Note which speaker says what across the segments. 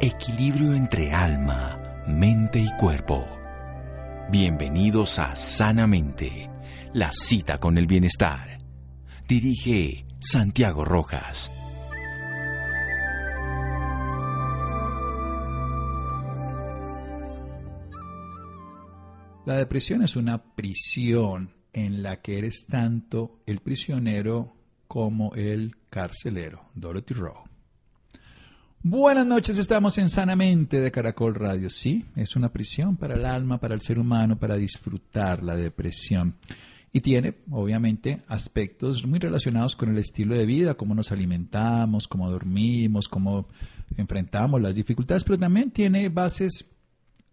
Speaker 1: Equilibrio entre alma, mente y cuerpo. Bienvenidos a Sanamente, la cita con el bienestar. Dirige Santiago Rojas.
Speaker 2: La depresión es una prisión en la que eres tanto el prisionero como el carcelero. Dorothy Rowe. Buenas noches, estamos en Sanamente de Caracol Radio. Sí, es una prisión para el alma, para el ser humano, para disfrutar la depresión. Y tiene, obviamente, aspectos muy relacionados con el estilo de vida, cómo nos alimentamos, cómo dormimos, cómo enfrentamos las dificultades, pero también tiene bases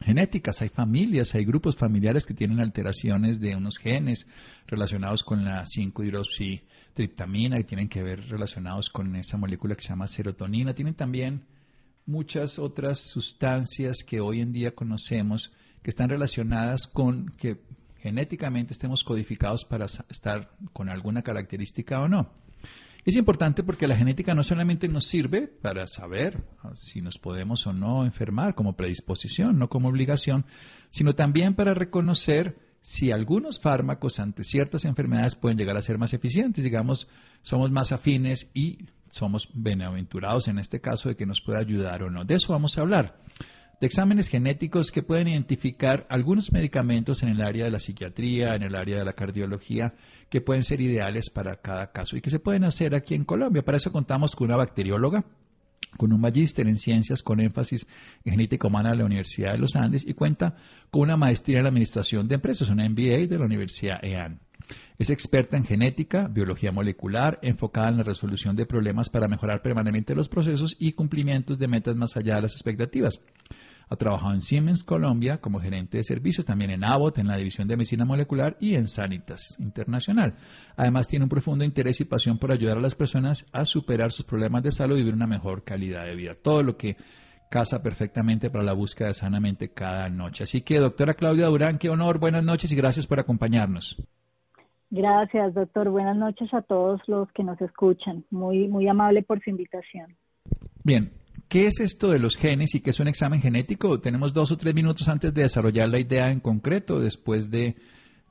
Speaker 2: genéticas. Hay familias, hay grupos familiares que tienen alteraciones de unos genes relacionados con la 5-hidroxitriptamina, que tienen que ver relacionados con esa molécula que se llama serotonina. Tienen también muchas otras sustancias que hoy en día conocemos que están relacionadas con que genéticamente estemos codificados para estar con alguna característica o no. Es importante porque la genética no solamente nos sirve para saber ah, si nos podemos o no enfermar como predisposición, no como obligación, sino también para reconocer si algunos fármacos ante ciertas enfermedades pueden llegar a ser más eficientes, digamos, somos más afines y somos benaventurados en este caso de que nos pueda ayudar o no. De eso vamos a hablar de exámenes genéticos que pueden identificar algunos medicamentos en el área de la psiquiatría, en el área de la cardiología, que pueden ser ideales para cada caso y que se pueden hacer aquí en Colombia. Para eso contamos con una bacterióloga, con un magíster en ciencias con énfasis en genética humana de la Universidad de los Andes y cuenta con una maestría en la administración de empresas, una MBA de la Universidad EAN. Es experta en genética, biología molecular, enfocada en la resolución de problemas para mejorar permanentemente los procesos y cumplimientos de metas más allá de las expectativas. Ha trabajado en Siemens Colombia como gerente de servicios, también en Abbott, en la división de medicina molecular y en Sanitas Internacional. Además, tiene un profundo interés y pasión por ayudar a las personas a superar sus problemas de salud y vivir una mejor calidad de vida. Todo lo que casa perfectamente para la búsqueda de sanamente cada noche. Así que, doctora Claudia Durán, qué honor, buenas noches y gracias por acompañarnos.
Speaker 3: Gracias, doctor. Buenas noches a todos los que nos escuchan. Muy, muy amable por su invitación.
Speaker 2: Bien, ¿Qué es esto de los genes y qué es un examen genético? Tenemos dos o tres minutos antes de desarrollar la idea en concreto, después de,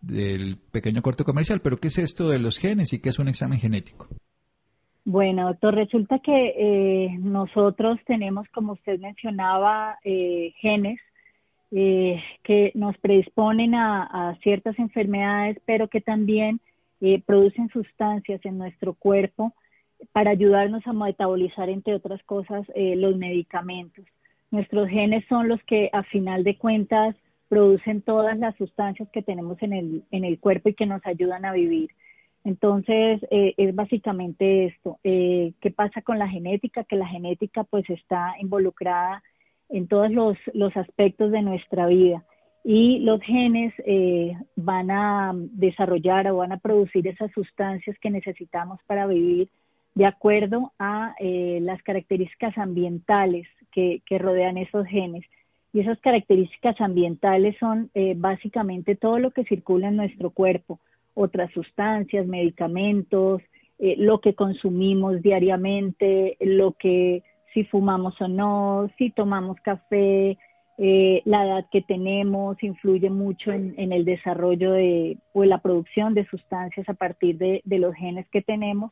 Speaker 2: del pequeño corte comercial, pero ¿qué es esto de los genes y qué es un examen genético?
Speaker 3: Bueno, doctor, resulta que eh, nosotros tenemos, como usted mencionaba, eh, genes eh, que nos predisponen a, ciertas enfermedades, pero que también producen sustancias en nuestro cuerpo para ayudarnos a metabolizar, entre otras cosas, eh, los medicamentos. Nuestros genes son los que, a final de cuentas, producen todas las sustancias que tenemos en el, en el cuerpo y que nos ayudan a vivir. Entonces, eh, es básicamente esto. Eh, ¿Qué pasa con la genética? Que la genética pues está involucrada en todos los, los aspectos de nuestra vida y los genes van a desarrollar o van a producir esas sustancias que necesitamos para vivir de acuerdo a eh, las características ambientales que, rodean esos genes. Y esas características ambientales son eh, básicamente todo lo que circula en nuestro cuerpo, otras sustancias, medicamentos, eh, lo que consumimos diariamente, lo que si fumamos o no, si tomamos café, la edad que tenemos influye mucho en, el desarrollo de, o en la producción de sustancias a partir de los genes que tenemos.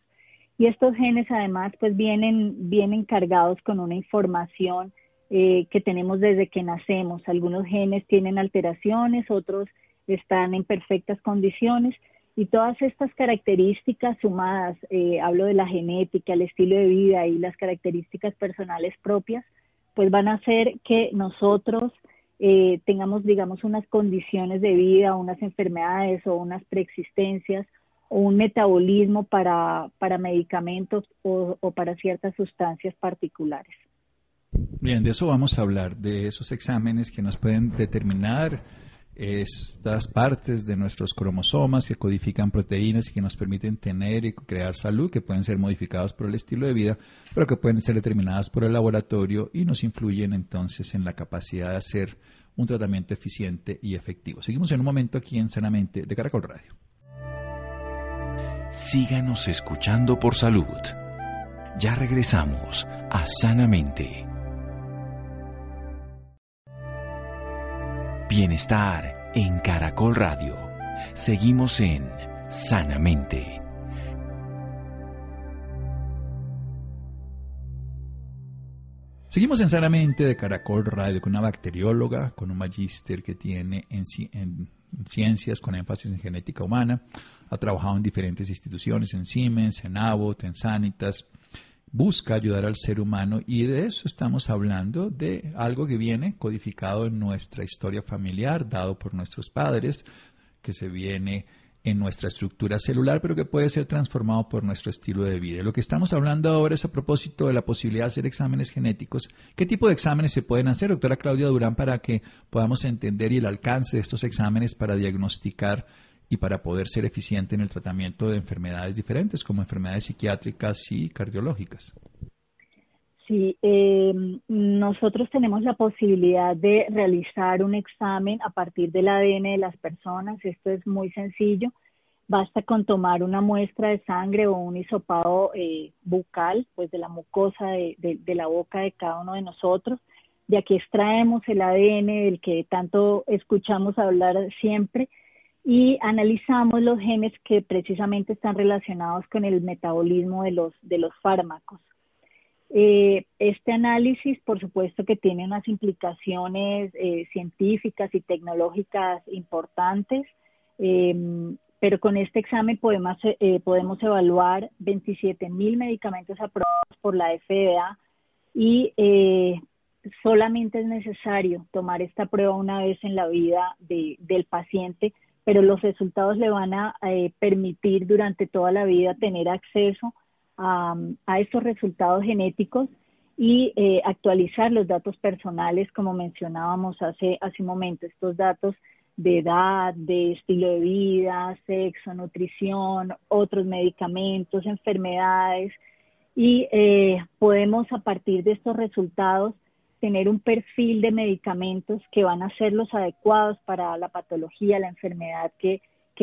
Speaker 3: Y estos genes además pues vienen, vienen cargados con una información eh, que tenemos desde que nacemos. Algunos genes tienen alteraciones, otros están en perfectas condiciones y todas estas características sumadas, eh, hablo de la genética, el estilo de vida y las características personales propias, pues van a hacer que nosotros eh, tengamos, digamos, unas condiciones de vida, unas enfermedades o unas preexistencias o un metabolismo para, para medicamentos o, para ciertas sustancias particulares.
Speaker 2: Bien, de eso vamos a hablar, de esos exámenes que nos pueden determinar estas partes de nuestros cromosomas que codifican proteínas y que nos permiten tener y crear salud, que pueden ser modificadas por el estilo de vida, pero que pueden ser determinadas por el laboratorio y nos influyen entonces en la capacidad de hacer un tratamiento eficiente y efectivo. Seguimos en un momento aquí en Sanamente de Caracol Radio
Speaker 1: síganos escuchando por salud. Ya regresamos a Sanamente. Bienestar en Caracol Radio. Seguimos en Sanamente.
Speaker 2: Seguimos en Sanamente de Caracol Radio con una bacterióloga, con un magíster que tiene en, en, ciencias con énfasis en genética humana. Ha trabajado en diferentes instituciones, en Siemens, en Abbott, en Sanitas, busca ayudar al ser humano y de eso estamos hablando, de algo que viene codificado en nuestra historia familiar, dado por nuestros padres, que se viene en nuestra estructura celular, pero que puede ser transformado por nuestro estilo de vida. Lo que estamos hablando ahora es a propósito de la posibilidad de hacer exámenes genéticos. ¿Qué tipo de exámenes se pueden hacer, doctora Claudia Durán, para que podamos entender y el alcance de estos exámenes para diagnosticar y para poder ser eficiente en el tratamiento de enfermedades diferentes, como enfermedades psiquiátricas y cardiológicas.
Speaker 3: Sí, eh, nosotros tenemos la posibilidad de realizar un examen a partir del ADN de las personas. Esto es muy sencillo. Basta con tomar una muestra de sangre o un hisopado eh, bucal, pues de la mucosa de, de la boca de cada uno de nosotros. De aquí extraemos el ADN del que tanto escuchamos hablar siempre y analizamos los genes que precisamente están relacionados con el metabolismo de los, de los fármacos. Eh, este análisis, por supuesto que tiene unas implicaciones eh, científicas y tecnológicas importantes, em, pero con este examen podemos, eh, podemos evaluar 27 mil medicamentos aprobados por la FDA y solamente es necesario tomar esta prueba una vez en la vida del paciente pero los resultados le van a eh, permitir durante toda la vida tener acceso a, estos resultados genéticos y eh, actualizar los datos personales, como mencionábamos hace, hace un momento, estos datos de edad, de estilo de vida, sexo, nutrición, otros medicamentos, enfermedades, y eh, podemos a partir de estos resultados tener un perfil de medicamentos que van a ser los adecuados para la patología, la enfermedad que,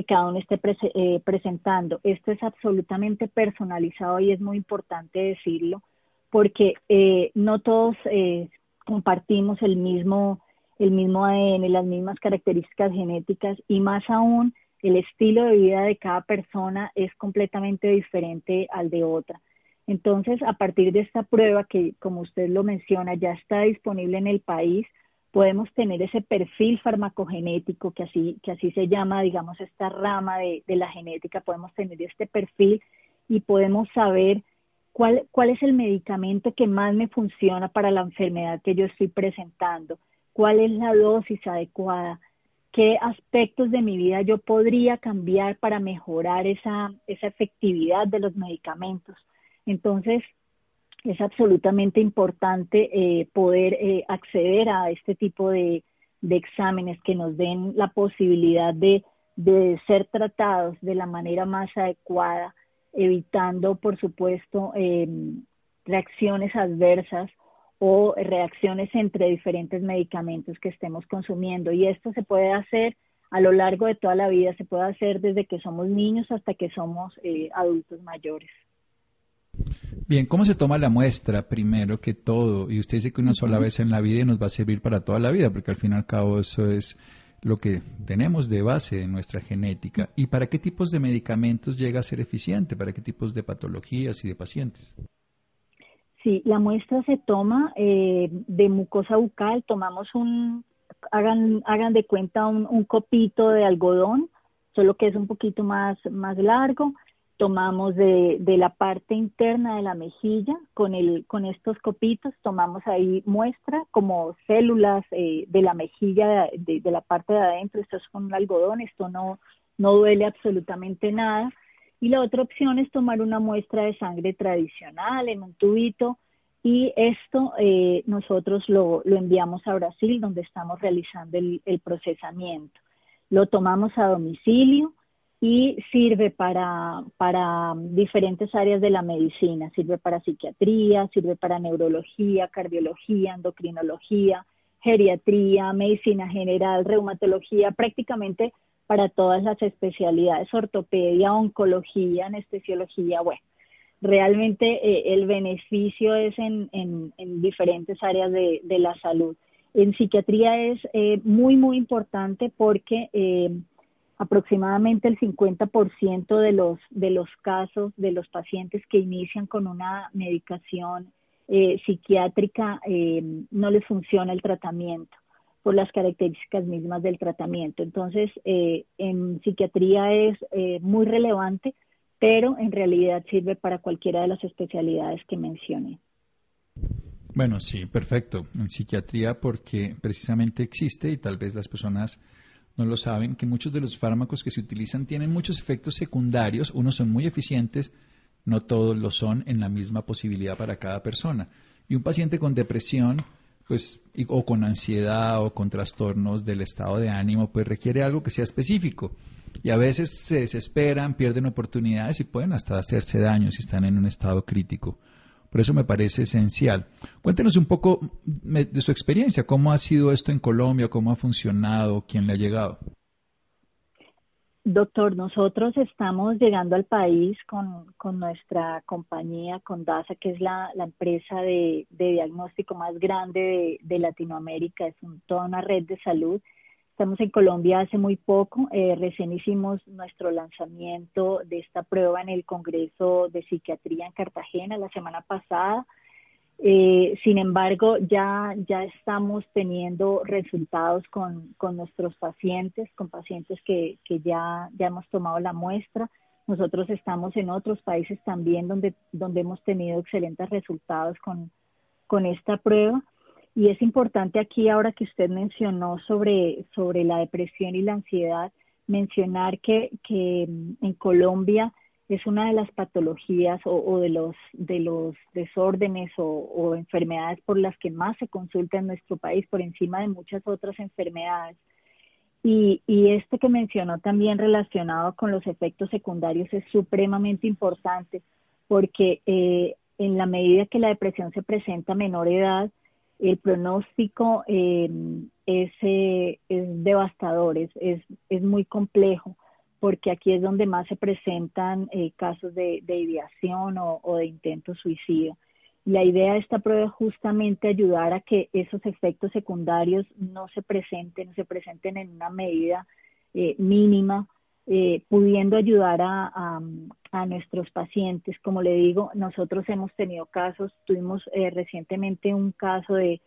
Speaker 3: cada uno esté eh, presentando. Esto es absolutamente personalizado y es muy importante decirlo porque eh, no todos eh, compartimos el mismo, el mismo ADN, las mismas características genéticas y más aún el estilo de vida de cada persona es completamente diferente al de otra. Entonces, a partir de esta prueba que, como usted lo menciona, ya está disponible en el país, podemos tener ese perfil farmacogenético, que así, que así se llama, digamos, esta rama de, la genética, podemos tener este perfil y podemos saber cuál, cuál es el medicamento que más me funciona para la enfermedad que yo estoy presentando, cuál es la dosis adecuada, qué aspectos de mi vida yo podría cambiar para mejorar esa, esa efectividad de los medicamentos. Entonces, es absolutamente importante eh, poder eh, acceder a este tipo de, exámenes que nos den la posibilidad de, ser tratados de la manera más adecuada, evitando, por supuesto, em, reacciones adversas o reacciones entre diferentes medicamentos que estemos consumiendo. Y esto se puede hacer a lo largo de toda la vida, se puede hacer desde que somos niños hasta que somos eh, adultos mayores.
Speaker 2: Bien, ¿cómo se toma la muestra primero que todo? Y usted dice que una sola vez en la vida nos va a servir para toda la vida, porque al fin y al cabo eso es lo que tenemos de base en nuestra genética. ¿Y para qué tipos de medicamentos llega a ser eficiente? ¿Para qué tipos de patologías y de pacientes?
Speaker 3: Sí, la muestra se toma eh, de mucosa bucal, tomamos un, hagan, hagan de cuenta un, un copito de algodón, solo que es un poquito más, más largo, tomamos de, de, la parte interna de la mejilla con, el, con estos copitos, tomamos ahí muestra como células eh, de la mejilla de, de, la parte de adentro, esto es con un algodón, esto no, no duele absolutamente nada. Y la otra opción es tomar una muestra de sangre tradicional en un tubito y esto eh, nosotros lo, lo enviamos a Brasil donde estamos realizando el, el procesamiento. Lo tomamos a domicilio y sirve para, para diferentes áreas de la medicina, sirve para psiquiatría, sirve para neurología, cardiología, endocrinología, geriatría, medicina general, reumatología, prácticamente para todas las especialidades, ortopedia, oncología, anestesiología, bueno, realmente eh, el beneficio es en, en, diferentes áreas de, de la salud. En psiquiatría es eh, muy, muy importante porque aproximadamente el 50% de los, de los casos de los pacientes que inician con una medicación psiquiátrica no les funciona el tratamiento por las características mismas del tratamiento. Entonces, eh, en psiquiatría es eh, muy relevante, pero en realidad sirve para cualquiera de las especialidades que mencioné.
Speaker 2: Bueno, sí, perfecto. En psiquiatría porque precisamente existe y tal vez las personas no lo saben, que muchos de los fármacos que se utilizan tienen muchos efectos secundarios. Unos son muy eficientes, no todos lo son en la misma posibilidad para cada persona. Y un paciente con depresión pues, o con ansiedad o con trastornos del estado de ánimo, pues requiere algo que sea específico. Y a veces se desesperan, pierden oportunidades y pueden hasta hacerse daño si están en un estado crítico. Por eso me parece esencial. Cuéntenos un poco de su experiencia, cómo ha sido esto en Colombia, cómo ha funcionado, quién le ha llegado.
Speaker 3: Doctor, nosotros estamos llegando al país con, nuestra compañía, con DASA, que es la, empresa de, diagnóstico más grande de, Latinoamérica, es toda una red de salud. Estamos en Colombia hace muy poco, eh, recién hicimos nuestro lanzamiento de esta prueba en el Congreso de Psiquiatría en Cartagena la semana pasada. Eh, sin embargo, ya, ya estamos teniendo resultados con, con nuestros pacientes, con pacientes que, que ya, ya hemos tomado la muestra. Nosotros estamos en otros países también donde, donde hemos tenido excelentes resultados con, con esta prueba. Y es importante aquí, ahora que usted mencionó sobre, sobre la depresión y la ansiedad, mencionar que, que en Colombia es una de las patologías o, de los de los desórdenes o, enfermedades por las que más se consulta en nuestro país por encima de muchas otras enfermedades. Y, y este que mencionó también relacionado con los efectos secundarios es supremamente importante porque eh, en la medida que la depresión se presenta a menor edad el pronóstico eh, es, eh, es devastador es, es, es muy complejo porque aquí es donde más se presentan eh, casos de, ideación o, de intento suicidio. La idea de esta prueba es justamente ayudar a que esos efectos secundarios no se presenten, se presenten en una medida eh, mínima, eh, pudiendo ayudar a, nuestros pacientes. Como le digo, nosotros hemos tenido casos, tuvimos recientemente un caso de,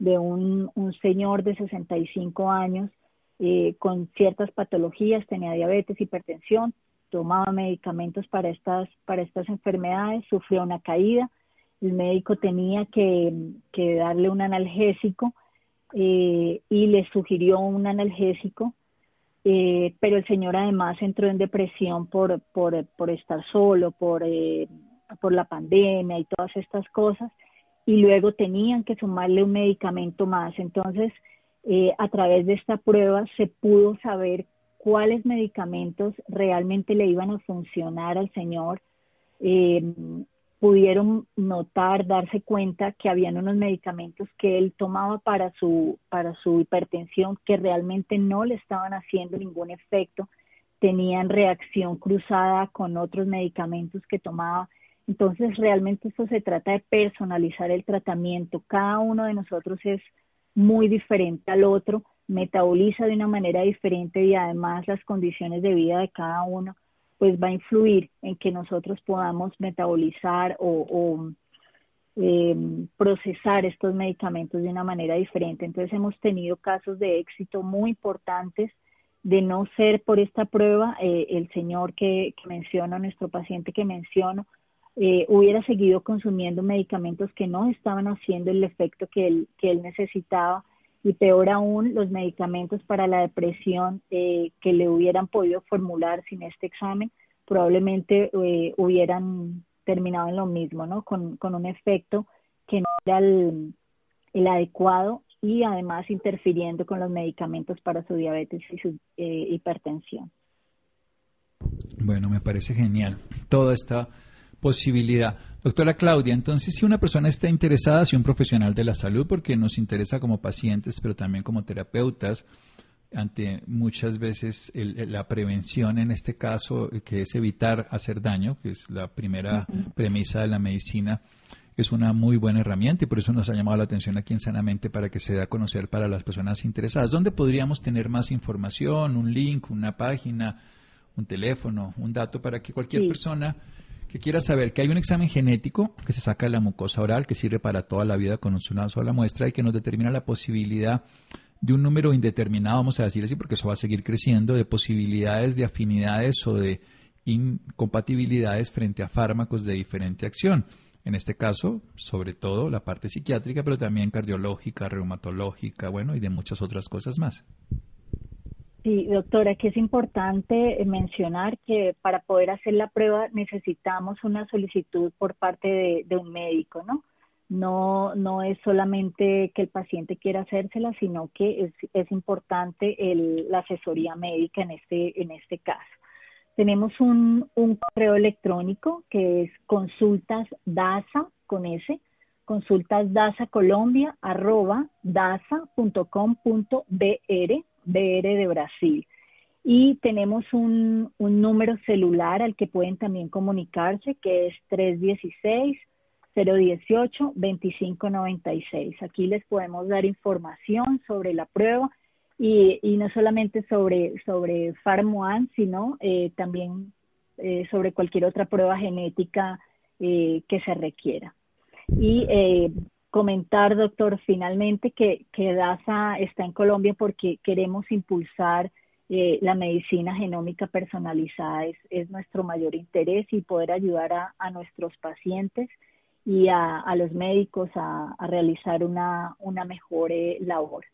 Speaker 3: un, un señor de 65 años eh, con ciertas patologías, tenía diabetes, hipertensión, tomaba medicamentos para estas, para estas enfermedades, sufrió una caída, el médico tenía que, darle un analgésico eh, y le sugirió un analgésico, eh, pero el señor además entró en depresión por, por, por estar solo, por, por la pandemia y todas estas cosas, y luego tenían que sumarle un medicamento más. Entonces, eh, a través de esta prueba se pudo saber cuáles medicamentos realmente le iban a funcionar al señor. Pudieron notar, darse cuenta que habían unos medicamentos que él tomaba para su, para su hipertensión que realmente no le estaban haciendo ningún efecto, tenían reacción cruzada con otros medicamentos que tomaba. Entonces, realmente esto se trata de personalizar el tratamiento. Cada uno de nosotros es muy diferente al otro, metaboliza de una manera diferente y además las condiciones de vida de cada uno, pues va a influir en que nosotros podamos metabolizar o, em, procesar estos medicamentos de una manera diferente. Entonces hemos tenido casos de éxito muy importantes de no ser por esta prueba, eh, el señor que, que menciono, nuestro paciente que menciono, eh, hubiera seguido consumiendo medicamentos que no estaban haciendo el efecto que él, que él necesitaba y peor aún los medicamentos para la depresión eh, que le hubieran podido formular sin este examen probablemente eh, hubieran terminado en lo mismo, ¿no? Con, con un efecto que no era el, el, adecuado y además interfiriendo con los medicamentos para su diabetes y su hipertensión.
Speaker 2: Bueno, me parece genial. Toda esta posibilidad. Doctora Claudia, entonces si una persona está interesada, si un profesional de la salud, porque nos interesa como pacientes, pero también como terapeutas, ante muchas veces la prevención en este caso, que es evitar hacer daño, que es la primera premisa de la medicina, es una muy buena herramienta y por eso nos ha llamado la atención aquí en Sanamente para que se dé a conocer para las personas interesadas. ¿Dónde podríamos tener más información, un link, una página, un teléfono, un dato para que cualquier persona que quiera saber que hay un examen genético que se saca de la mucosa oral que sirve para toda la vida con una sola muestra y que nos determina la posibilidad de un número indeterminado, vamos a decir así, porque eso va a seguir creciendo, de posibilidades de afinidades o de incompatibilidades frente a fármacos de diferente acción. En este caso, sobre todo la parte psiquiátrica, pero también cardiológica, reumatológica, bueno, y de muchas otras cosas más.
Speaker 3: Sí, doctora, que es importante mencionar que para poder hacer la prueba necesitamos una solicitud por parte de, un médico, ¿no? No, no es solamente que el paciente quiera hacérsela, sino que es, es importante el, la asesoría médica en este, en este caso. Tenemos un, un correo electrónico que es consultasdasa con S, consultasdasacolombia arroba dasa.com.br, BR de Brasil. Y tenemos un, número celular al que pueden también comunicarse, que es 316 018 2596. Aquí les podemos dar información sobre la prueba y, y no solamente sobre, sobre FARMOAN, sino eh, también eh, sobre cualquier otra prueba genética eh, que se requiera. Y comentar, doctor, finalmente que, DASA está en Colombia porque queremos impulsar la medicina genómica personalizada, es, es, nuestro mayor interés y poder ayudar a, a nuestros pacientes y a, los médicos a, realizar una, una mejor labor.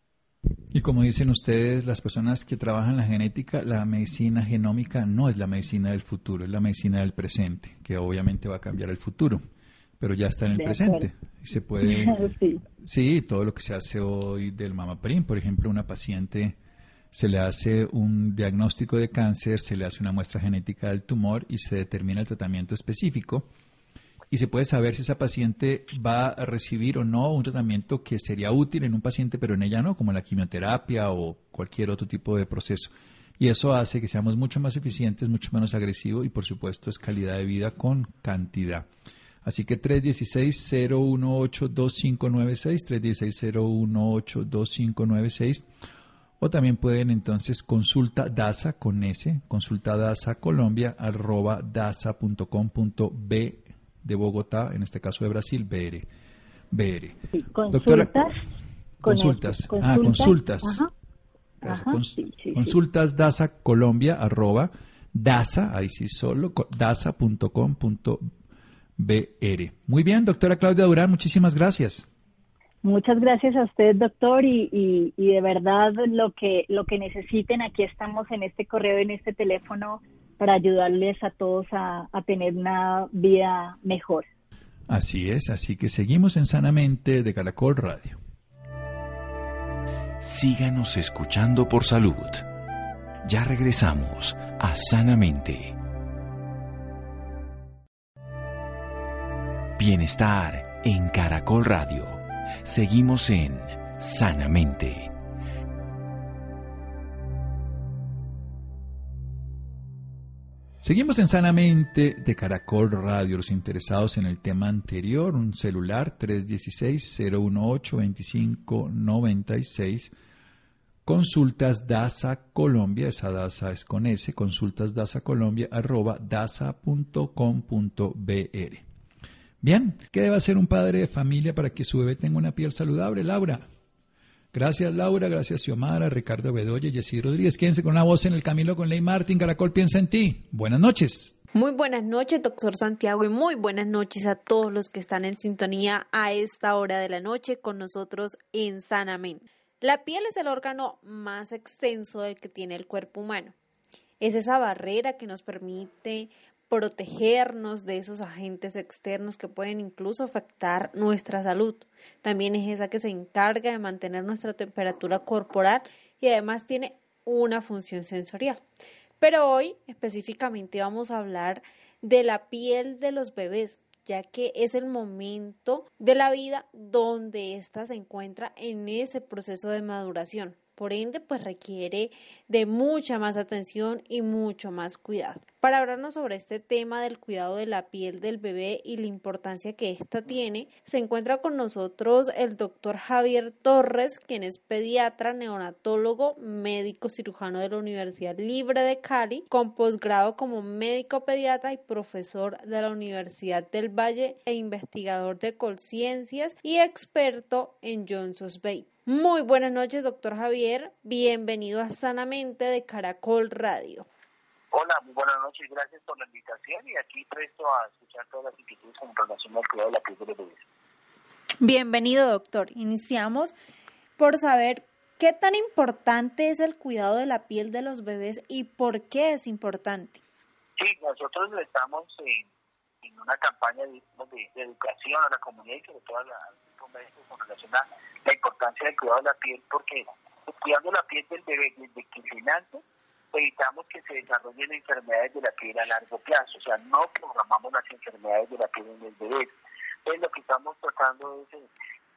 Speaker 2: Y como dicen ustedes, las personas que trabajan en la genética, la medicina genómica no es la medicina del futuro, es la medicina del presente, que obviamente va a cambiar el futuro, pero ya está en el presente. Y se puede, sí. todo lo que se hace hoy del mamaprim, por ejemplo, una paciente se le hace un diagnóstico de cáncer, se le hace una muestra genética del tumor y se determina el tratamiento específico y se puede saber si esa paciente va a recibir o no un tratamiento que sería útil en un paciente, pero en ella no, como la quimioterapia o cualquier otro tipo de proceso. Y eso hace que seamos mucho más eficientes, mucho menos agresivos y por supuesto es calidad de vida con cantidad. Así que 316-018-2596, 316-018-2596. O también pueden entonces consulta DASA con S, consulta DASA Colombia, arroba dasa.com.b de Bogotá, en este caso de Brasil, BR. BR.
Speaker 3: consultas.
Speaker 2: consultas. ah, consultas. consultas DASA Colombia, arroba, DASA, ahí sí solo, dasa.com.br. Muy bien, doctora Claudia Durán, muchísimas gracias.
Speaker 3: Muchas gracias a usted, doctor, y, y, de verdad lo que, lo que necesiten, aquí estamos en este correo, en este teléfono para ayudarles a todos a, tener una vida mejor.
Speaker 2: Así es, así que seguimos en Sanamente de Caracol Radio.
Speaker 1: Síganos escuchando por salud. Ya regresamos a Sanamente. Bienestar en Caracol Radio. Seguimos en Sanamente.
Speaker 2: Seguimos en Sanamente de Caracol Radio. Los interesados en el tema anterior, un celular 316-018-2596. Consultas DASA Colombia, esa DASA es con S, consultas DASA Colombia, arroba dasa.com.br. Bien, ¿qué debe hacer un padre de familia para que su bebé tenga una piel saludable, Laura? Gracias Laura, gracias Xiomara, Ricardo Bedoya, Jessy Rodríguez. Quédense con la voz en el camino con Ley Martín. Caracol piensa en ti. Buenas noches.
Speaker 4: Muy buenas noches, doctor Santiago, y muy buenas noches a todos los que están en sintonía a esta hora de la noche con nosotros en Sanamente. La piel es el órgano más extenso del que tiene el cuerpo humano. Es esa barrera que nos permite protegernos de esos agentes externos que pueden incluso afectar nuestra salud. También es esa que se encarga de mantener nuestra temperatura corporal y además tiene una función sensorial. Pero hoy específicamente vamos a hablar de la piel de los bebés, ya que es el momento de la vida donde ésta se encuentra en ese proceso de maduración. Por ende, pues requiere de mucha más atención y mucho más cuidado. Para hablarnos sobre este tema del cuidado de la piel del bebé y la importancia que ésta tiene, se encuentra con nosotros el doctor Javier Torres, quien es pediatra, neonatólogo, médico cirujano de la Universidad Libre de Cali, con posgrado como médico pediatra y profesor de la Universidad del Valle e investigador de Colciencias y experto en Johnson's Bay. Muy buenas noches, doctor Javier. Bienvenido a Sanamente de Caracol Radio.
Speaker 5: Hola, muy buenas noches, gracias por la invitación y aquí presto a escuchar todas las inquietudes con relación al cuidado de la piel de los bebés.
Speaker 4: Bienvenido, doctor. Iniciamos por saber qué tan importante es el cuidado de la piel de los bebés y por qué es importante.
Speaker 5: Sí, nosotros estamos en, una campaña de, educación a la comunidad y sobre todo a la, con relación a la importancia del cuidado de la piel porque cuidando la piel del bebé desde que nace evitamos que se desarrollen enfermedades de la piel a largo plazo, o sea, no programamos las enfermedades de la piel en el bebé. Entonces lo que estamos tratando es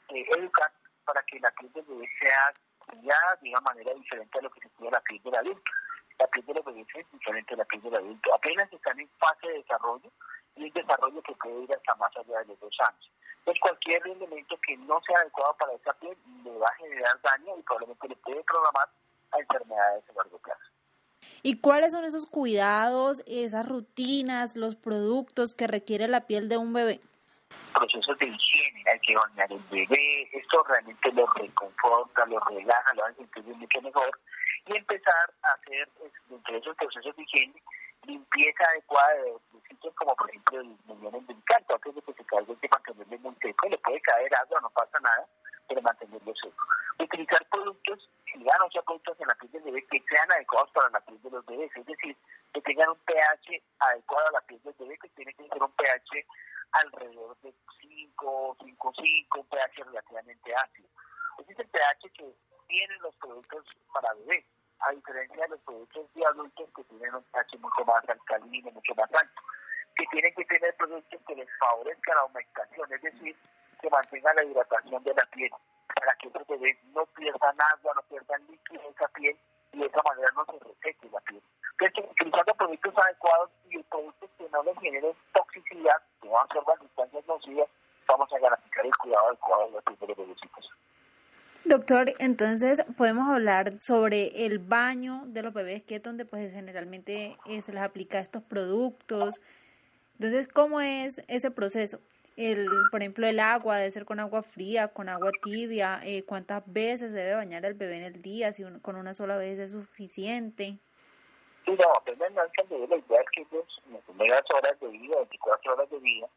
Speaker 5: eh, educar para que la piel del bebé sea cuidada de una manera diferente a lo que se cuida la piel del adulto. La piel de los es diferente a la piel del adulto. Apenas están en fase de desarrollo y un desarrollo que puede ir hasta más allá de los dos años. Entonces cualquier elemento que no sea adecuado para esa piel le va a generar daño y probablemente le puede programar a enfermedades a largo plazo.
Speaker 4: ¿Y cuáles son esos cuidados, esas rutinas, los productos que requiere la piel de un bebé?
Speaker 5: Procesos de higiene, hay que bañar el bebé, esto realmente lo reconforta, lo relaja, lo hace sentir mucho mejor y empezar a hacer entre esos procesos de higiene limpieza adecuada de, sitios como por ejemplo el muñón umbilical, antes de que se caiga hay que mantenerle muy seco, le puede caer agua, no pasa nada, pero mantenerlo seco. Utilizar productos si ya no productos en la piel del bebé que sean adecuados para la piel de los bebés, es decir, que tengan un pH adecuado a la piel del bebé, que tiene que ser un pH alrededor de 5, 5, 5, un pH relativamente ácido. Ese es el pH que tienen los productos para bebés, a diferencia de los productos de adultos que tienen un pH mucho más alcalino, mucho más alto, que tienen que tener productos que les favorezcan la aumentación, es decir, que mantengan la hidratación de la piel para que los bebés no pierdan agua, no pierdan líquido en esa piel y de esa manera no se reseque la piel. Entonces, utilizando productos adecuados y productos que no les generen toxicidad, que no absorban sustancias nocivas, vamos a garantizar el cuidado adecuado de los bebecitos.
Speaker 4: Doctor, entonces podemos hablar sobre el baño de los bebés, que es donde pues generalmente eh, se les aplica estos productos. Entonces, ¿cómo es ese proceso? el, por ejemplo, el agua debe ser con agua fría, con agua tibia, eh, cuántas veces debe bañar el bebé en el día, si con una sola vez es suficiente.
Speaker 5: Sí, no, la idea es que ellos, en las primeras horas de vida, 24 horas de vida,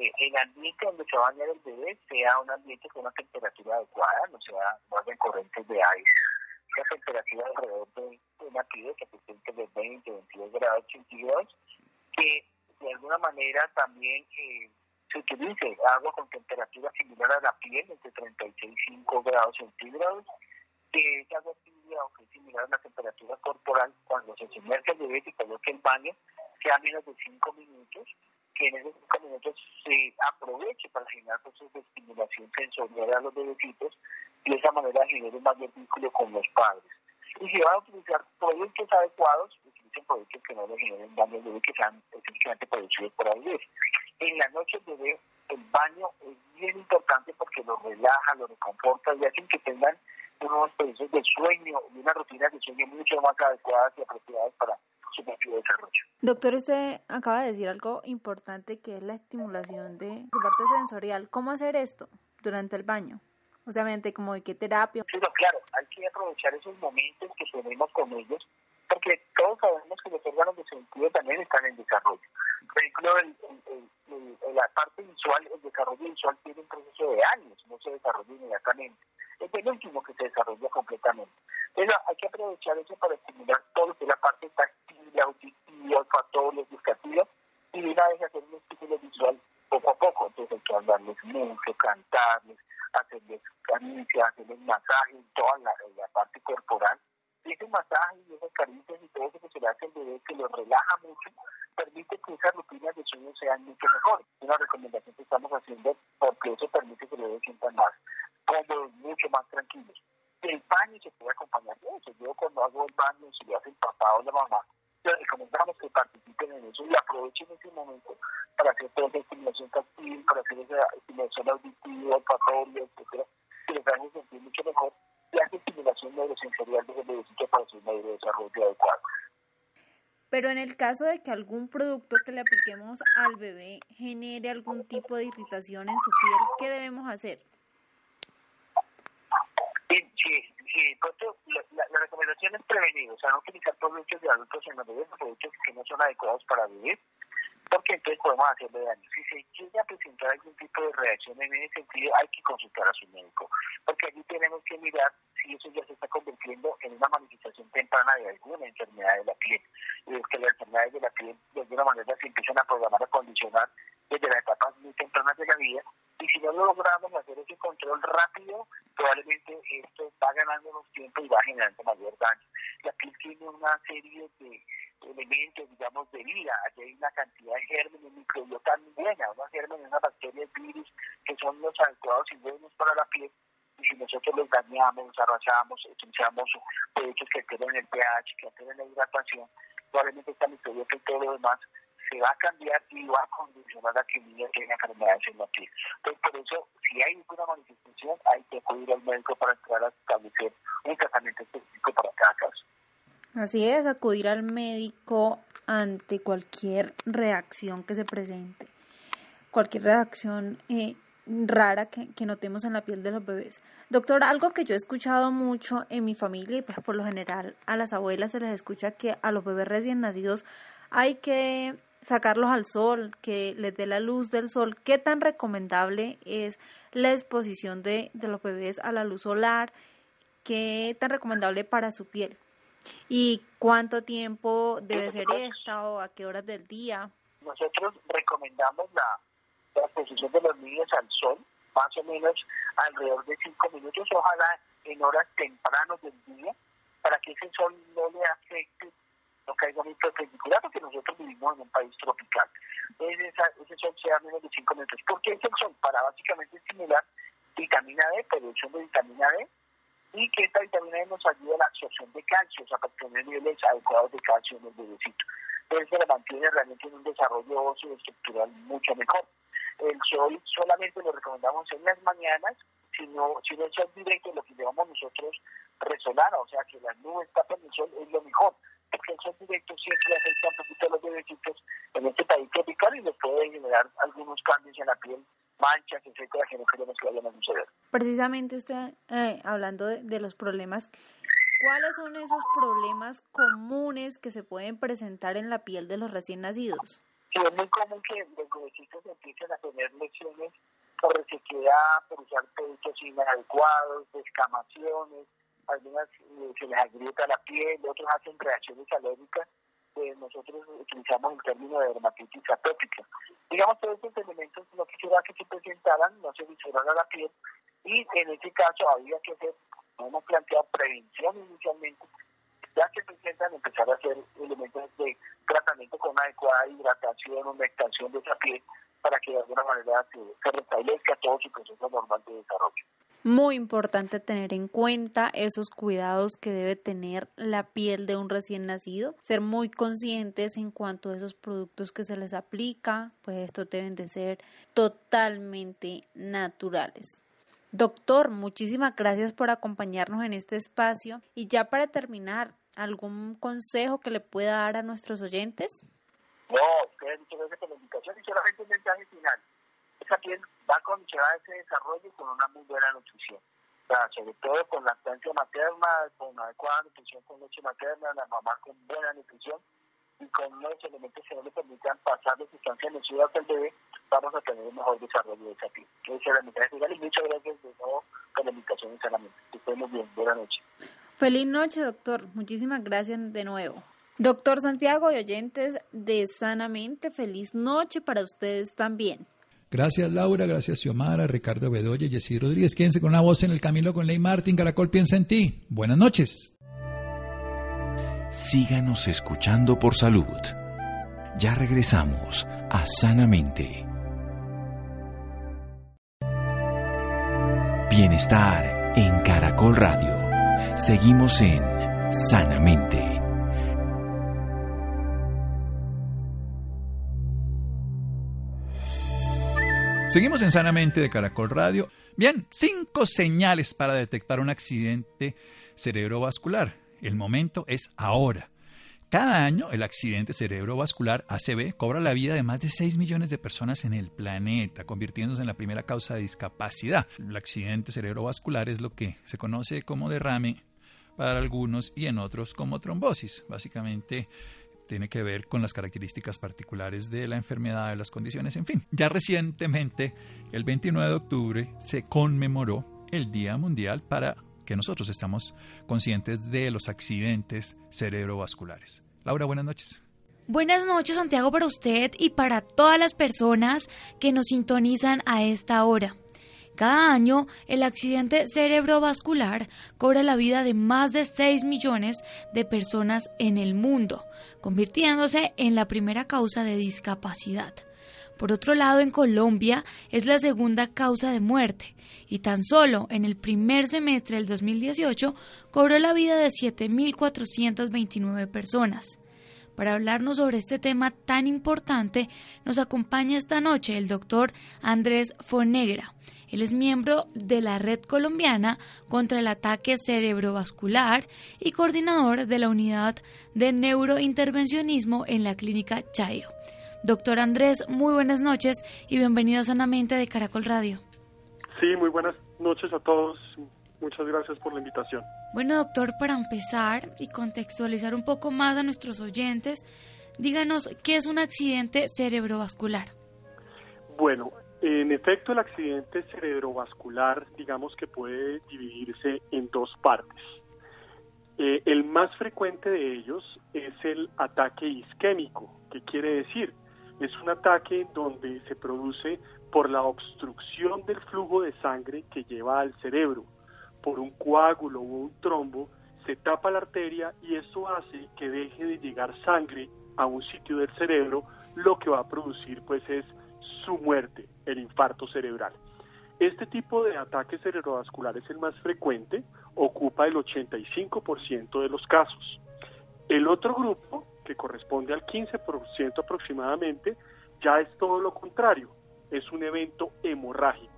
Speaker 5: eh, el ambiente donde se va a el bebé sea un ambiente con una temperatura adecuada, no sea, no haya corrientes de aire. Una temperatura alrededor de una piel que presente de 20, 22 grados centígrados, que de alguna manera también eh, se utilice agua con temperatura similar a la piel, entre 36 y 5 grados centígrados, que esa agua tibia o que es similar a la temperatura corporal, cuando se sumerge el bebé y coloque el baño, sea menos de 5 minutos, que en esos 5 minutos se aproveche para generar procesos de estimulación sensorial a los bebecitos y de esa manera genere mayor vínculo con los padres. Y si van a utilizar productos adecuados, utilicen productos que no le generen daño al bebé, que sean esencialmente producidos por bebé. En la noche el bebé, el baño es bien importante porque lo relaja, lo reconforta y hacen que tengan unos procesos de sueño y unas rutinas de sueño mucho más adecuadas y apropiadas para su propio desarrollo.
Speaker 4: Doctor, usted acaba de decir algo importante que es la estimulación de su parte sensorial. ¿Cómo hacer esto durante el baño? Obviamente, como de qué terapia.
Speaker 5: Sí, claro, hay que aprovechar esos momentos que tenemos con ellos porque todos sabemos que los órganos de sentido también están en desarrollo. Por ejemplo, el, la parte visual, el desarrollo visual tiene un proceso de años, no se desarrolla inmediatamente. Es el último que se desarrolla completamente. Entonces hay que aprovechar eso para estimular todo lo que es la parte táctil, auditiva, olfatoria, gustativa, y de una vez hacer un estímulo visual poco a poco. Entonces hay que hablarles mucho, cantarles, hacerles caricias, hacerles masajes, toda la, la parte corporal y ese masaje y esas caricias y todo eso que se le hace al bebé que lo relaja mucho, permite que esas rutinas de sueño sean mucho mejores. Es una recomendación que estamos haciendo porque eso permite que los bebés sientan más cómodos, mucho más tranquilos. el baño se puede acompañar de eso. Yo cuando hago el baño, si lo hace el papá o la mamá, les recomendamos que participen en eso y aprovechen ese momento para hacer toda esa estimulación táctil, para hacer esa estimulación auditiva, olfatoria, etcétera, que les hace sentir mucho mejor y hace estimulación neurosensorial desde el bebecito para su neurodesarrollo adecuado.
Speaker 4: Pero en el caso de que algún producto que le apliquemos al bebé genere algún tipo de irritación en su piel, ¿qué debemos hacer?
Speaker 5: Sí, sí, sí. La, la, la, recomendación es prevenir, o sea, no utilizar productos de adultos en los bebés, productos que no son adecuados para vivir, porque entonces podemos hacerle daño. Si se llega a presentar algún tipo de reacción en ese sentido, hay que consultar a su médico, porque allí tenemos que mirar si eso ya se está convirtiendo en una manifestación temprana de alguna enfermedad de la piel. Y es que las enfermedades de la piel, de alguna manera, se empiezan a programar, a condicionar desde las etapas muy tempranas de la vida, y si no logramos hacer ese control rápido, probablemente esto va ganando más tiempo y va generando mayor daño. La piel tiene una serie de elementos, digamos, de vida. Aquí hay una cantidad de gérmenes, microbiota muy buena, unos gérmenes, unas bacterias, virus, que son los adecuados y buenos para la piel. Y si nosotros los dañamos, los arrasamos, utilizamos productos que alteren el pH, que alteren la hidratación, probablemente esta microbiota y todo lo demás se va a cambiar y va a condicionar a que el niño tenga enfermedades en la piel. Entonces, por eso, si hay alguna manifestación, hay que acudir al médico para entrar a establecer un tratamiento específico para cada caso.
Speaker 4: Así es, acudir al médico ante cualquier reacción que se presente, cualquier reacción eh, rara que, que, notemos en la piel de los bebés. Doctor, algo que yo he escuchado mucho en mi familia y pues por lo general a las abuelas se les escucha que a los bebés recién nacidos hay que sacarlos al sol, que les dé la luz del sol. ¿Qué tan recomendable es la exposición de, de los bebés a la luz solar? ¿Qué tan recomendable para su piel? ¿Y cuánto tiempo debe ser esta o a qué horas del día?
Speaker 5: Nosotros recomendamos la, la exposición de los niños al sol, más o menos alrededor de cinco minutos, ojalá en horas tempranas del día, para que ese sol no le afecte, no caiga muy perpendicular, porque nosotros vivimos en un país tropical. Entonces ese sol sea menos de cinco minutos. ¿Por qué es el sol? Para básicamente estimular vitamina D, producción de vitamina D, y que esta vitamina D nos ayuda a la absorción de calcio, o sea, para tener niveles adecuados de calcio en el bebecito. Entonces le mantiene realmente en un desarrollo óseo estructural mucho mejor. El sol solamente lo recomendamos en las mañanas, si no, es sol directo, lo que llamamos nosotros resolana, o sea, que las nubes tapan el sol es lo mejor, porque el sol directo siempre afecta un poquito a los bebecitos en este país tropical y les puede generar algunos cambios en la piel manchas, etcétera, que no queremos que vayan a suceder.
Speaker 4: Precisamente usted, eh, hablando de, de, los problemas, ¿cuáles son esos problemas comunes que se pueden presentar en la piel de los recién nacidos?
Speaker 5: Sí, es muy común que los bebecitos empiecen a tener lesiones por resequedad, por usar productos inadecuados, descamaciones, algunas eh, se les agrieta la piel, otros hacen reacciones alérgicas pues nosotros utilizamos el término de dermatitis atópica. Digamos, todos estos elementos no quisiera que se presentaran, no se visualizaran la piel, y en este caso había que hacer, hemos planteado prevención inicialmente, ya que presentan, empezar a hacer elementos de tratamiento con adecuada hidratación, humectación de esa piel, para que de alguna manera se, se restablezca todo su proceso normal de desarrollo.
Speaker 4: Muy importante tener en cuenta esos cuidados que debe tener la piel de un recién nacido, ser muy conscientes en cuanto a esos productos que se les aplica, pues estos deben de ser totalmente naturales. Doctor, muchísimas gracias por acompañarnos en este espacio y ya para terminar, ¿algún consejo que le pueda dar a nuestros oyentes?
Speaker 5: No, ustedes muchas gracias y solamente un mensaje final esa piel va a condicionar ese desarrollo con una muy buena nutrición. O sea, sobre todo con lactancia materna, con adecuada nutrición con leche materna, la mamá con buena nutrición y con unos elementos que no le permitan pasar de sustancias nocivas al bebé, vamos a tener un mejor desarrollo de esa piel. Esa es la muchas gracias de nuevo por la invitación y. Que estén bien. Buenas noches.
Speaker 4: Feliz noche, doctor. Muchísimas gracias de nuevo. Doctor Santiago y oyentes de Sanamente, feliz noche para ustedes también.
Speaker 2: Gracias Laura, gracias Xiomara, Ricardo Bedoya, Jessy Rodríguez. Quédense con una voz en el camino con Ley Martín. Caracol piensa en ti. Buenas noches.
Speaker 1: Síganos escuchando por salud. Ya regresamos a Sanamente. Bienestar en Caracol Radio. Seguimos en Sanamente.
Speaker 2: Seguimos en Sanamente de Caracol Radio. Bien, cinco señales para detectar un accidente cerebrovascular. El momento es ahora. Cada año el accidente cerebrovascular ACV cobra la vida de más de 6 millones de personas en el planeta, convirtiéndose en la primera causa de discapacidad. El accidente cerebrovascular es lo que se conoce como derrame para algunos y en otros como trombosis. Básicamente tiene que ver con las características particulares de la enfermedad, de las condiciones, en fin. Ya recientemente, el 29 de octubre, se conmemoró el Día Mundial para que nosotros estamos conscientes de los accidentes cerebrovasculares. Laura, buenas noches.
Speaker 6: Buenas noches, Santiago, para usted y para todas las personas que nos sintonizan a esta hora. Cada año, el accidente cerebrovascular cobra la vida de más de 6 millones de personas en el mundo, convirtiéndose en la primera causa de discapacidad. Por otro lado, en Colombia es la segunda causa de muerte y tan solo en el primer semestre del 2018 cobró la vida de 7.429 personas. Para hablarnos sobre este tema tan importante, nos acompaña esta noche el doctor Andrés Fonegra. Él es miembro de la Red Colombiana contra el Ataque Cerebrovascular y coordinador de la Unidad de Neurointervencionismo en la Clínica Chayo. Doctor Andrés, muy buenas noches y bienvenido a Sanamente de Caracol Radio.
Speaker 7: Sí, muy buenas noches a todos. Muchas gracias por la invitación.
Speaker 6: Bueno, doctor, para empezar y contextualizar un poco más a nuestros oyentes, díganos qué es un accidente cerebrovascular.
Speaker 7: Bueno, en efecto, el accidente cerebrovascular, digamos que puede dividirse en dos partes. Eh, el más frecuente de ellos es el ataque isquémico. ¿Qué quiere decir? Es un ataque donde se produce por la obstrucción del flujo de sangre que lleva al cerebro, por un coágulo o un trombo, se tapa la arteria y eso hace que deje de llegar sangre a un sitio del cerebro, lo que va a producir pues es su muerte, el infarto cerebral. Este tipo de ataque cerebrovascular es el más frecuente, ocupa el 85% de los casos. El otro grupo, que corresponde al 15% aproximadamente, ya es todo lo contrario, es un evento hemorrágico.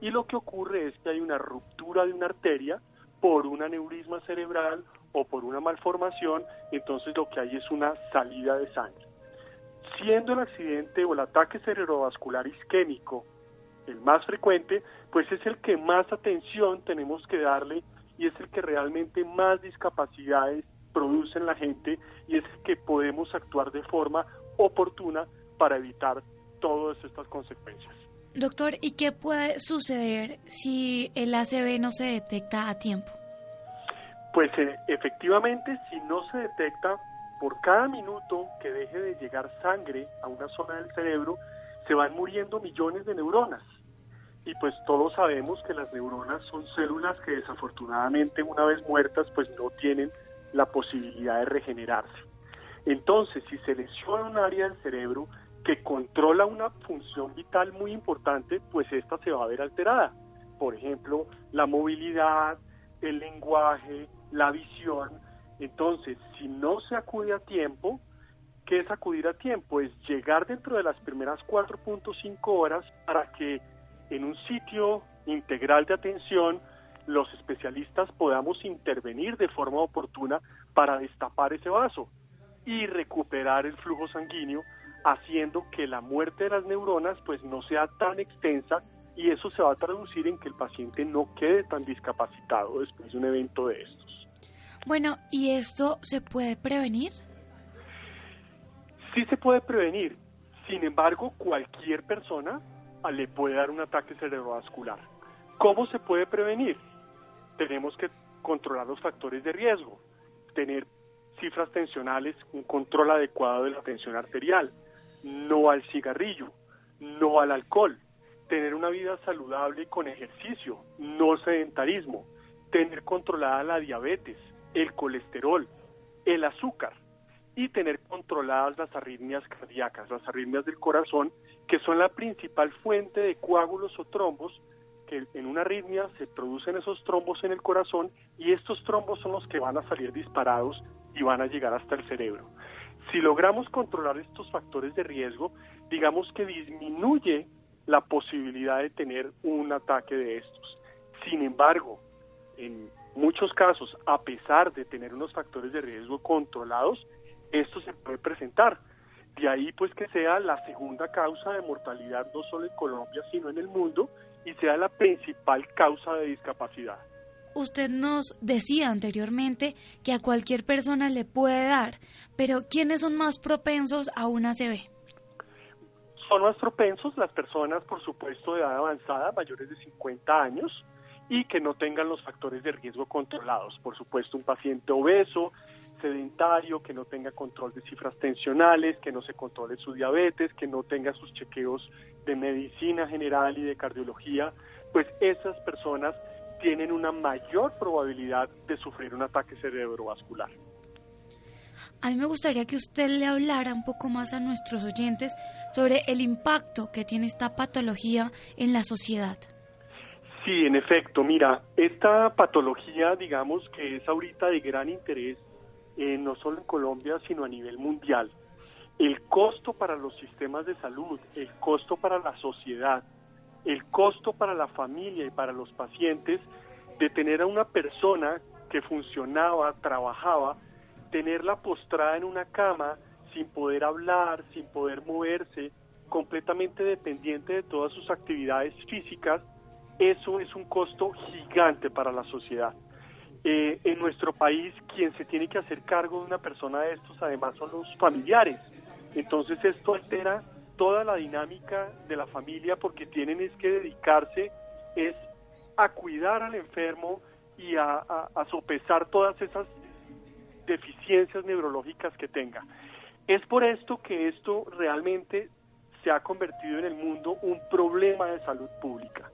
Speaker 7: Y lo que ocurre es que hay una ruptura de una arteria por un aneurisma cerebral o por una malformación, entonces lo que hay es una salida de sangre. Siendo el accidente o el ataque cerebrovascular isquémico el más frecuente, pues es el que más atención tenemos que darle y es el que realmente más discapacidades produce en la gente y es el que podemos actuar de forma oportuna para evitar todas estas consecuencias.
Speaker 6: Doctor, ¿y qué puede suceder si el ACV no se detecta a tiempo?
Speaker 7: Pues eh, efectivamente, si no se detecta, por cada minuto que deje de llegar sangre a una zona del cerebro, se van muriendo millones de neuronas. Y pues todos sabemos que las neuronas son células que desafortunadamente una vez muertas pues no tienen la posibilidad de regenerarse. Entonces, si se lesiona un área del cerebro, que controla una función vital muy importante, pues esta se va a ver alterada. Por ejemplo, la movilidad, el lenguaje, la visión. Entonces, si no se acude a tiempo, ¿qué es acudir a tiempo? Es llegar dentro de las primeras 4.5 horas para que en un sitio integral de atención los especialistas podamos intervenir de forma oportuna para destapar ese vaso y recuperar el flujo sanguíneo haciendo que la muerte de las neuronas pues no sea tan extensa y eso se va a traducir en que el paciente no quede tan discapacitado después de un evento de estos.
Speaker 6: Bueno, ¿y esto se puede prevenir?
Speaker 7: Sí se puede prevenir. Sin embargo, cualquier persona le puede dar un ataque cerebrovascular. ¿Cómo se puede prevenir? Tenemos que controlar los factores de riesgo, tener cifras tensionales, un control adecuado de la tensión arterial, no al cigarrillo, no al alcohol, tener una vida saludable con ejercicio, no sedentarismo, tener controlada la diabetes, el colesterol, el azúcar y tener controladas las arritmias cardíacas, las arritmias del corazón, que son la principal fuente de coágulos o trombos que en una arritmia se producen esos trombos en el corazón y estos trombos son los que van a salir disparados y van a llegar hasta el cerebro. Si logramos controlar estos factores de riesgo, digamos que disminuye la posibilidad de tener un ataque de estos. Sin embargo, en muchos casos, a pesar de tener unos factores de riesgo controlados, esto se puede presentar. De ahí pues que sea la segunda causa de mortalidad no solo en Colombia, sino en el mundo y sea la principal causa de discapacidad.
Speaker 6: Usted nos decía anteriormente que a cualquier persona le puede dar, pero ¿quiénes son más propensos a una ACV?
Speaker 7: Son más propensos las personas, por supuesto, de edad avanzada, mayores de 50 años, y que no tengan los factores de riesgo controlados. Por supuesto, un paciente obeso, sedentario, que no tenga control de cifras tensionales, que no se controle su diabetes, que no tenga sus chequeos de medicina general y de cardiología, pues esas personas tienen una mayor probabilidad de sufrir un ataque cerebrovascular.
Speaker 6: A mí me gustaría que usted le hablara un poco más a nuestros oyentes sobre el impacto que tiene esta patología en la sociedad.
Speaker 7: Sí, en efecto, mira, esta patología, digamos que es ahorita de gran interés, eh, no solo en Colombia, sino a nivel mundial. El costo para los sistemas de salud, el costo para la sociedad, el costo para la familia y para los pacientes de tener a una persona que funcionaba, trabajaba, tenerla postrada en una cama sin poder hablar, sin poder moverse, completamente dependiente de todas sus actividades físicas, eso es un costo gigante para la sociedad. Eh, en nuestro país, quien se tiene que hacer cargo de una persona de estos, además, son los familiares. Entonces, esto altera toda la dinámica de la familia porque tienen es que dedicarse es a cuidar al enfermo y a, a sopesar todas esas deficiencias neurológicas que tenga. Es por esto que esto realmente se ha convertido en el mundo un problema de salud pública.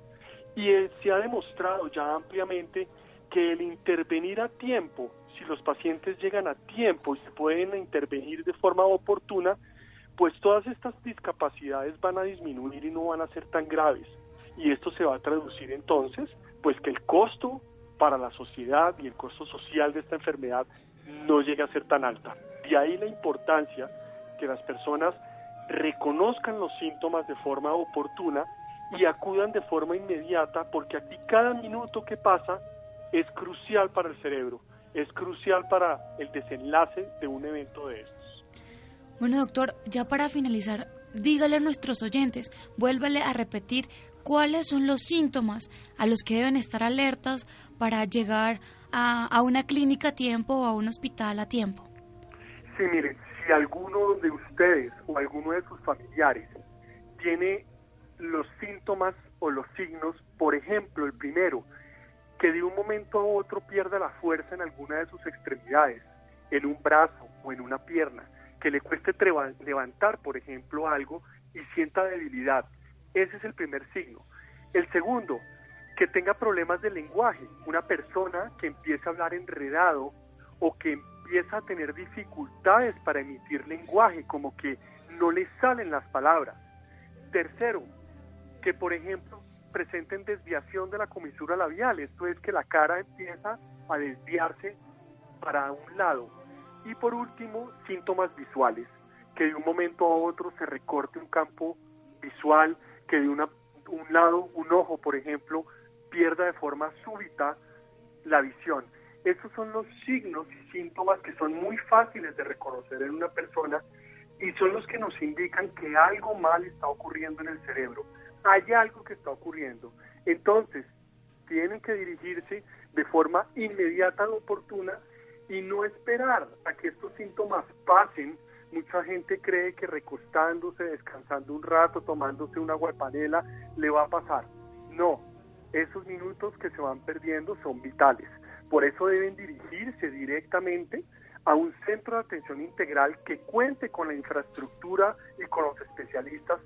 Speaker 7: Y se ha demostrado ya ampliamente que el intervenir a tiempo, si los pacientes llegan a tiempo y se pueden intervenir de forma oportuna, pues todas estas discapacidades van a disminuir y no van a ser tan graves. Y esto se va a traducir entonces, pues que el costo para la sociedad y el costo social de esta enfermedad no llegue a ser tan alta. De ahí la importancia que las personas reconozcan los síntomas de forma oportuna y acudan de forma inmediata porque aquí cada minuto que pasa es crucial para el cerebro, es crucial para el desenlace de un evento de estos.
Speaker 6: Bueno, doctor, ya para finalizar, dígale a nuestros oyentes, vuélvale a repetir cuáles son los síntomas a los que deben estar alertas para llegar a, a una clínica a tiempo o a un hospital a tiempo.
Speaker 7: Sí, miren, si alguno de ustedes o alguno de sus familiares tiene los síntomas o los signos, por ejemplo, el primero, que de un momento a otro pierda la fuerza en alguna de sus extremidades, en un brazo o en una pierna, que le cueste levantar, por ejemplo, algo y sienta debilidad. Ese es el primer signo. El segundo, que tenga problemas de lenguaje, una persona que empiece a hablar enredado o que empieza a tener dificultades para emitir lenguaje, como que no le salen las palabras. Tercero, que por ejemplo presenten desviación de la comisura labial, esto es que la cara empieza a desviarse para un lado. Y por último, síntomas visuales, que de un momento a otro se recorte un campo visual, que de una, un lado, un ojo, por ejemplo, pierda de forma súbita la visión. Esos son los signos y síntomas que son muy fáciles de reconocer en una persona y son los que nos indican que algo mal está ocurriendo en el cerebro hay algo que está ocurriendo. Entonces, tienen que dirigirse de forma inmediata y oportuna y no esperar a que estos síntomas pasen. Mucha gente cree que recostándose, descansando un rato, tomándose una guapanela, le va a pasar. No, esos minutos que se van perdiendo son vitales. Por eso deben dirigirse directamente a un centro de atención integral que cuente con la infraestructura y con los especialistas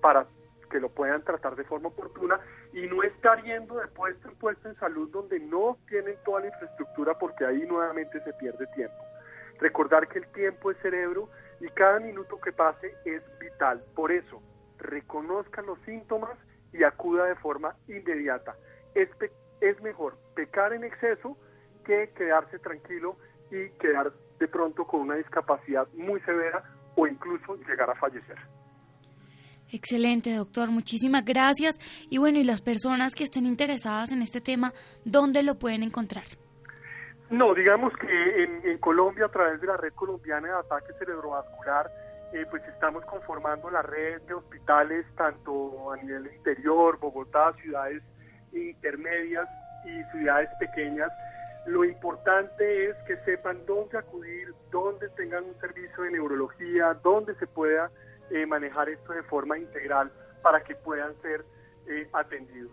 Speaker 7: para que lo puedan tratar de forma oportuna y no estar yendo de puesto en puesto en salud donde no tienen toda la infraestructura porque ahí nuevamente se pierde tiempo. Recordar que el tiempo es cerebro y cada minuto que pase es vital. Por eso, reconozcan los síntomas y acuda de forma inmediata. Es, es mejor pecar en exceso que quedarse tranquilo y quedar de pronto con una discapacidad muy severa o incluso llegar a fallecer.
Speaker 6: Excelente, doctor. Muchísimas gracias. Y bueno, y las personas que estén interesadas en este tema, ¿dónde lo pueden encontrar?
Speaker 7: No, digamos que en, Colombia, a través de la Red Colombiana de Ataque Cerebrovascular, eh, pues estamos conformando la red de hospitales tanto a nivel interior, Bogotá, ciudades intermedias y ciudades pequeñas. Lo importante es que sepan dónde acudir, dónde tengan un servicio de neurología, dónde se pueda eh, manejar esto de forma integral para que puedan ser eh, atendidos.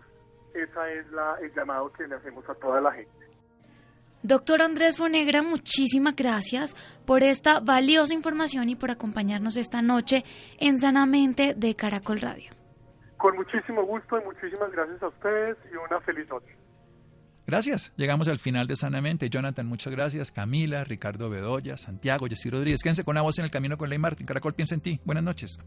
Speaker 7: Ese es la, el llamado que le hacemos a toda la gente.
Speaker 6: Doctor Andrés Fonegra, muchísimas gracias por esta valiosa información y por acompañarnos esta noche en Sanamente de Caracol Radio.
Speaker 7: Con muchísimo gusto y muchísimas gracias a ustedes y una feliz noche.
Speaker 2: Gracias. Llegamos al final de Sanamente. Jonathan, muchas gracias. Camila, Ricardo Bedoya, Santiago, Jessy Rodríguez. Quédense con una voz en el camino con Ley Martín. Caracol piensa en ti. Buenas noches.